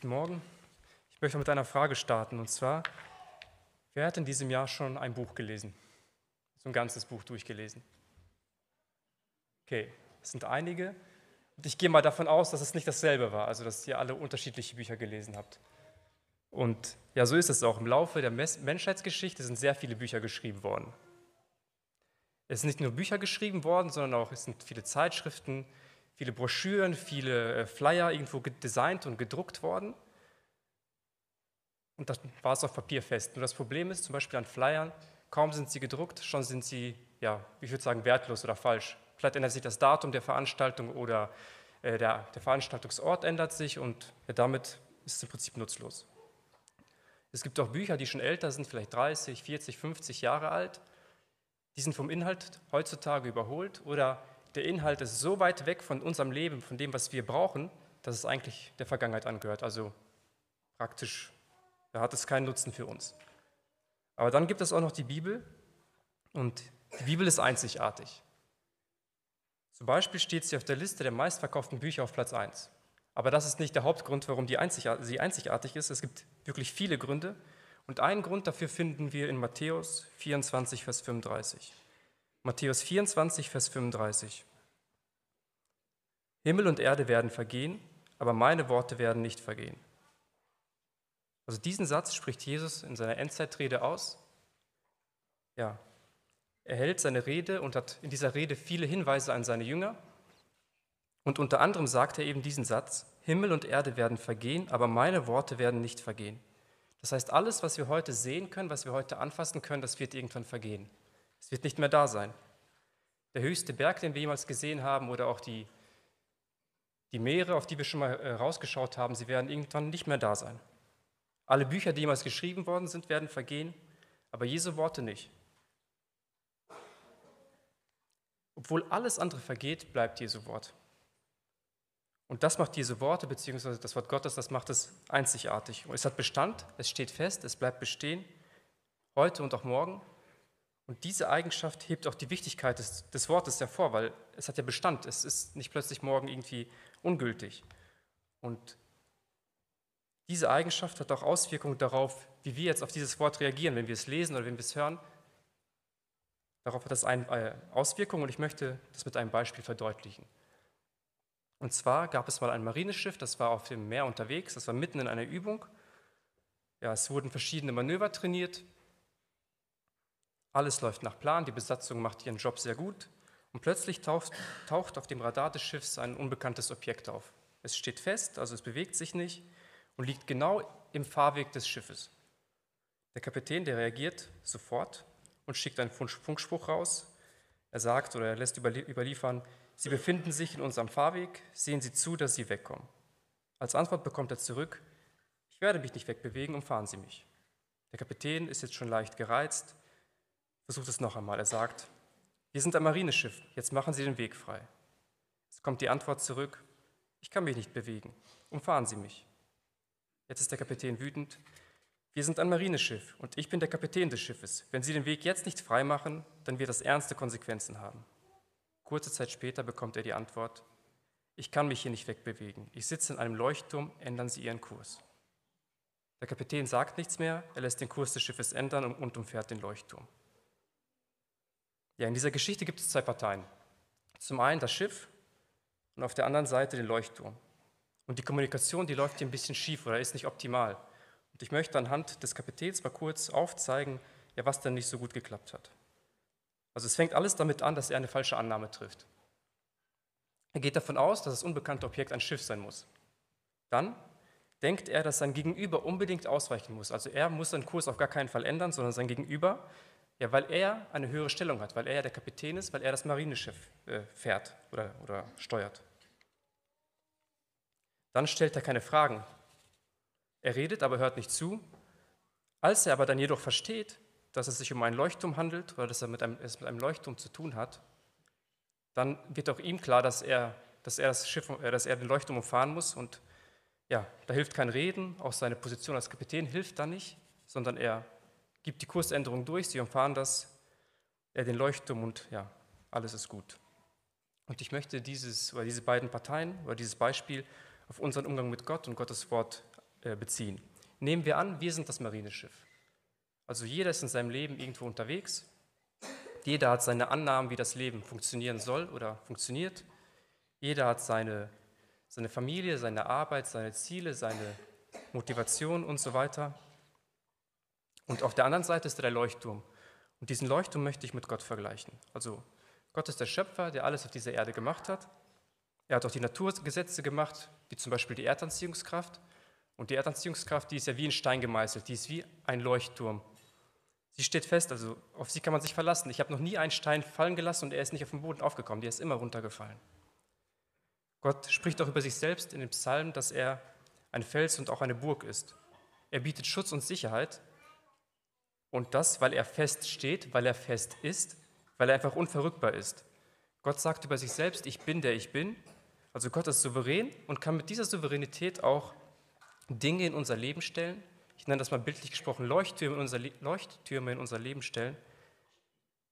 Guten Morgen. Ich möchte mit einer Frage starten und zwar, wer hat in diesem Jahr schon ein Buch gelesen? So ein ganzes Buch durchgelesen? Okay, es sind einige. Und ich gehe mal davon aus, dass es nicht dasselbe war, also dass ihr alle unterschiedliche Bücher gelesen habt. Und ja, so ist es auch. Im Laufe der Menschheitsgeschichte sind sehr viele Bücher geschrieben worden. Es sind nicht nur Bücher geschrieben worden, sondern auch es sind viele Zeitschriften, viele Broschüren, viele äh, Flyer irgendwo designt und gedruckt worden. Und das war es auf Papier fest. Nur das Problem ist zum Beispiel an Flyern, kaum sind sie gedruckt, schon sind sie, ja, ich würde sagen, wertlos oder falsch. Vielleicht ändert sich das Datum der Veranstaltung oder äh, der, der, Veranstaltungsort ändert sich und ja, damit ist es im Prinzip nutzlos. Es gibt auch Bücher, die schon älter sind, vielleicht 30, 40, 50 Jahre alt. Die sind vom Inhalt heutzutage überholt oder der Inhalt ist so weit weg von unserem Leben, von dem, was wir brauchen, dass es eigentlich der Vergangenheit angehört. Also praktisch, da hat es keinen Nutzen für uns. Aber dann gibt es auch noch die Bibel und die Bibel ist einzigartig. Zum Beispiel steht sie auf der Liste der meistverkauften Bücher auf Platz 1. Aber das ist nicht der Hauptgrund, warum die einzigartig, sie einzigartig ist. Es gibt wirklich viele Gründe. Und einen Grund dafür finden wir in Matthäus 24, Vers 35. Matthäus 24, Vers 35. Himmel und Erde werden vergehen, aber meine Worte werden nicht vergehen. Also diesen Satz spricht Jesus in seiner Endzeitrede aus. Ja, er hält seine Rede und hat in dieser Rede viele Hinweise an seine Jünger. Und unter anderem sagt er eben diesen Satz, Himmel und Erde werden vergehen, aber meine Worte werden nicht vergehen. Das heißt, alles, was wir heute sehen können, was wir heute anfassen können, das wird irgendwann vergehen. Es wird nicht mehr da sein. Der höchste Berg, den wir jemals gesehen haben, oder auch die, die Meere, auf die wir schon mal äh, rausgeschaut haben, sie werden irgendwann nicht mehr da sein. Alle Bücher, die jemals geschrieben worden sind, werden vergehen, aber Jesu Worte nicht. Obwohl alles andere vergeht, bleibt Jesu Wort. Und das macht diese Worte, beziehungsweise das Wort Gottes, das macht es einzigartig. Und es hat Bestand, es steht fest, es bleibt bestehen, heute und auch morgen. Und diese Eigenschaft hebt auch die Wichtigkeit des, des Wortes hervor, weil es hat ja Bestand. Es ist nicht plötzlich morgen irgendwie ungültig. Und diese Eigenschaft hat auch Auswirkungen darauf, wie wir jetzt auf dieses Wort reagieren, wenn wir es lesen oder wenn wir es hören. Darauf hat das äh, Auswirkungen und ich möchte das mit einem Beispiel verdeutlichen. Und zwar gab es mal ein Marineschiff, das war auf dem Meer unterwegs, das war mitten in einer Übung. Ja, es wurden verschiedene Manöver trainiert, alles läuft nach Plan, die Besatzung macht ihren Job sehr gut und plötzlich taucht, taucht auf dem Radar des Schiffs ein unbekanntes Objekt auf. Es steht fest, also es bewegt sich nicht und liegt genau im Fahrweg des Schiffes. Der Kapitän, der reagiert sofort und schickt einen Funkspruch raus. Er sagt oder er lässt überliefern, Sie befinden sich in unserem Fahrweg, sehen Sie zu, dass Sie wegkommen. Als Antwort bekommt er zurück, ich werde mich nicht wegbewegen, umfahren Sie mich. Der Kapitän ist jetzt schon leicht gereizt, versucht es noch einmal. Er sagt, wir sind ein Marineschiff, jetzt machen Sie den Weg frei. Es kommt die Antwort zurück, ich kann mich nicht bewegen, umfahren Sie mich. Jetzt ist der Kapitän wütend, wir sind ein Marineschiff und ich bin der Kapitän des Schiffes. Wenn Sie den Weg jetzt nicht frei machen, dann wird das ernste Konsequenzen haben. Kurze Zeit später bekommt er die Antwort, ich kann mich hier nicht wegbewegen. Ich sitze in einem Leuchtturm, ändern Sie Ihren Kurs. Der Kapitän sagt nichts mehr, er lässt den Kurs des Schiffes ändern und umfährt den Leuchtturm. Ja, in dieser Geschichte gibt es zwei Parteien. Zum einen das Schiff und auf der anderen Seite den Leuchtturm. Und die Kommunikation, die läuft hier ein bisschen schief oder ist nicht optimal. Und ich möchte anhand des Kapitäns mal kurz aufzeigen, ja, was denn nicht so gut geklappt hat. Also es fängt alles damit an, dass er eine falsche Annahme trifft. Er geht davon aus, dass das unbekannte Objekt ein Schiff sein muss. Dann denkt er, dass sein Gegenüber unbedingt ausweichen muss. Also er muss seinen Kurs auf gar keinen Fall ändern, sondern sein Gegenüber ja, weil er eine höhere Stellung hat, weil er ja der Kapitän ist, weil er das Marineschiff äh, fährt oder, oder steuert. Dann stellt er keine Fragen. Er redet, aber hört nicht zu. Als er aber dann jedoch versteht, dass es sich um einen Leuchtturm handelt oder dass er mit einem, es mit einem Leuchtturm zu tun hat, dann wird auch ihm klar, dass er, dass er, das Schiff, äh, dass er den Leuchtturm umfahren muss. Und ja, da hilft kein Reden, auch seine Position als Kapitän hilft da nicht, sondern er gibt die Kursänderung durch, sie umfahren das, äh, den Leuchtturm und ja, alles ist gut. Und ich möchte dieses, oder diese beiden Parteien oder dieses Beispiel auf unseren Umgang mit Gott und Gottes Wort äh, beziehen. Nehmen wir an, wir sind das Marineschiff. Also jeder ist in seinem Leben irgendwo unterwegs. Jeder hat seine Annahmen, wie das Leben funktionieren soll oder funktioniert. Jeder hat seine, seine Familie, seine Arbeit, seine Ziele, seine Motivation und so weiter. Und auf der anderen Seite ist der Leuchtturm. Und diesen Leuchtturm möchte ich mit Gott vergleichen. Also Gott ist der Schöpfer, der alles auf dieser Erde gemacht hat. Er hat auch die Naturgesetze gemacht, wie zum Beispiel die Erdanziehungskraft. Und die Erdanziehungskraft, die ist ja wie ein Stein gemeißelt, die ist wie ein Leuchtturm. Sie steht fest, also auf sie kann man sich verlassen. Ich habe noch nie einen Stein fallen gelassen und er ist nicht auf den Boden aufgekommen, der ist immer runtergefallen. Gott spricht auch über sich selbst in dem Psalm, dass er ein Fels und auch eine Burg ist. Er bietet Schutz und Sicherheit und das, weil er fest steht, weil er fest ist, weil er einfach unverrückbar ist. Gott sagt über sich selbst, ich bin der ich bin. Also Gott ist souverän und kann mit dieser Souveränität auch Dinge in unser Leben stellen. Ich nenne das mal bildlich gesprochen Leuchttürme in unser, Leuchttürme in unser Leben stellen.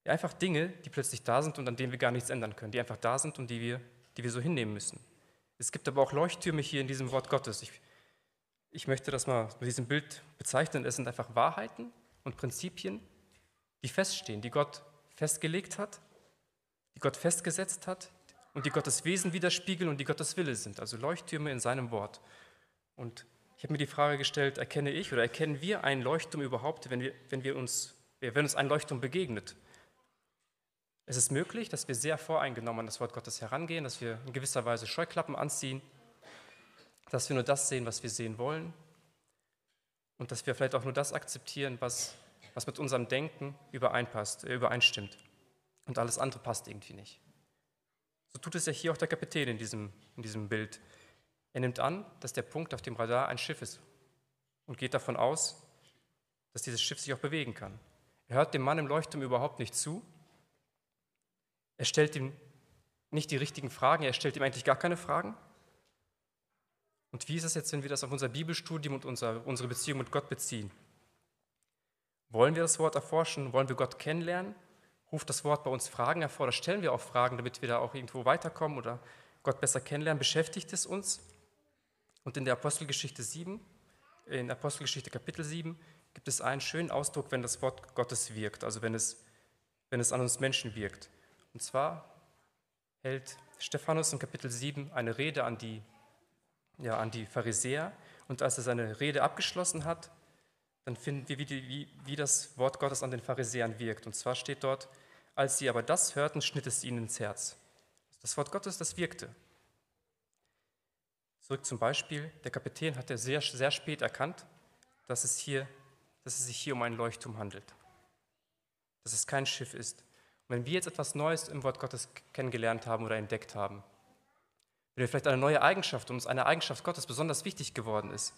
Einfach Dinge, die plötzlich da sind und an denen wir gar nichts ändern können, die einfach da sind und die wir, die wir so hinnehmen müssen. Es gibt aber auch Leuchttürme hier in diesem Wort Gottes. Ich, ich möchte das mal mit diesem Bild bezeichnen. Es sind einfach Wahrheiten, und Prinzipien, die feststehen, die Gott festgelegt hat, die Gott festgesetzt hat und die Gottes Wesen widerspiegeln und die Gottes Wille sind, also Leuchttürme in seinem Wort. Und ich habe mir die Frage gestellt, erkenne ich oder erkennen wir einen Leuchtturm überhaupt, wenn, wir, wenn, wir uns, wenn uns ein Leuchtturm begegnet? Es ist möglich, dass wir sehr voreingenommen an das Wort Gottes herangehen, dass wir in gewisser Weise Scheuklappen anziehen, dass wir nur das sehen, was wir sehen wollen, und dass wir vielleicht auch nur das akzeptieren, was, was mit unserem Denken übereinpasst, äh, übereinstimmt. Und alles andere passt irgendwie nicht. So tut es ja hier auch der Kapitän in diesem, in diesem Bild. Er nimmt an, dass der Punkt auf dem Radar ein Schiff ist und geht davon aus, dass dieses Schiff sich auch bewegen kann. Er hört dem Mann im Leuchtturm überhaupt nicht zu. Er stellt ihm nicht die richtigen Fragen, er stellt ihm eigentlich gar keine Fragen. Und wie ist es jetzt, wenn wir das auf unser Bibelstudium und unser, unsere Beziehung mit Gott beziehen? Wollen wir das Wort erforschen? Wollen wir Gott kennenlernen? Ruft das Wort bei uns Fragen hervor? Oder stellen wir auch Fragen, damit wir da auch irgendwo weiterkommen oder Gott besser kennenlernen? Beschäftigt es uns? Und in der Apostelgeschichte 7, in Apostelgeschichte Kapitel 7, gibt es einen schönen Ausdruck, wenn das Wort Gottes wirkt, also wenn es, wenn es an uns Menschen wirkt. Und zwar hält Stephanus in Kapitel 7 eine Rede an die ja, an die Pharisäer. Und als er seine Rede abgeschlossen hat, dann finden wir, wie, die, wie, wie das Wort Gottes an den Pharisäern wirkt. Und zwar steht dort, als sie aber das hörten, schnitt es ihnen ins Herz. Das Wort Gottes, das wirkte. Zurück zum Beispiel, der Kapitän hatte sehr, sehr spät erkannt, dass es, hier, dass es sich hier um einen Leuchtturm handelt, dass es kein Schiff ist. Und wenn wir jetzt etwas Neues im Wort Gottes kennengelernt haben oder entdeckt haben, wenn wir vielleicht eine neue Eigenschaft, uns eine Eigenschaft Gottes besonders wichtig geworden ist,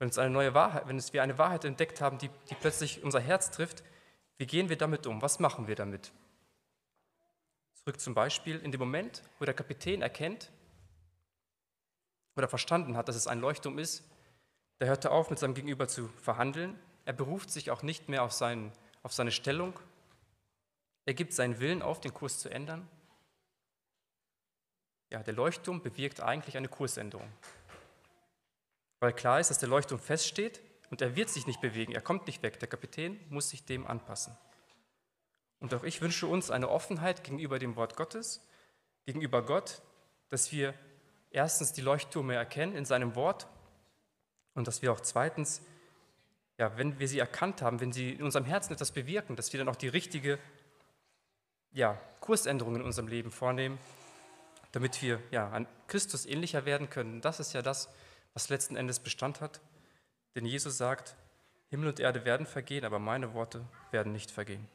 wenn es eine neue Wahrheit, wenn wir eine Wahrheit entdeckt haben, die, die plötzlich unser Herz trifft, wie gehen wir damit um? Was machen wir damit? Zurück zum Beispiel in dem Moment, wo der Kapitän erkennt oder verstanden hat, dass es ein Leuchtturm ist, da hört er auf, mit seinem Gegenüber zu verhandeln. Er beruft sich auch nicht mehr auf, seinen, auf seine Stellung. Er gibt seinen Willen auf, den Kurs zu ändern. Ja, der Leuchtturm bewirkt eigentlich eine Kursänderung. Weil klar ist, dass der Leuchtturm feststeht und er wird sich nicht bewegen, er kommt nicht weg. Der Kapitän muss sich dem anpassen. Und auch ich wünsche uns eine Offenheit gegenüber dem Wort Gottes, gegenüber Gott, dass wir erstens die Leuchttürme erkennen in seinem Wort und dass wir auch zweitens, ja, wenn wir sie erkannt haben, wenn sie in unserem Herzen etwas bewirken, dass wir dann auch die richtige ja, Kursänderung in unserem Leben vornehmen damit wir ja, an Christus ähnlicher werden können. Das ist ja das, was letzten Endes Bestand hat. Denn Jesus sagt, Himmel und Erde werden vergehen, aber meine Worte werden nicht vergehen.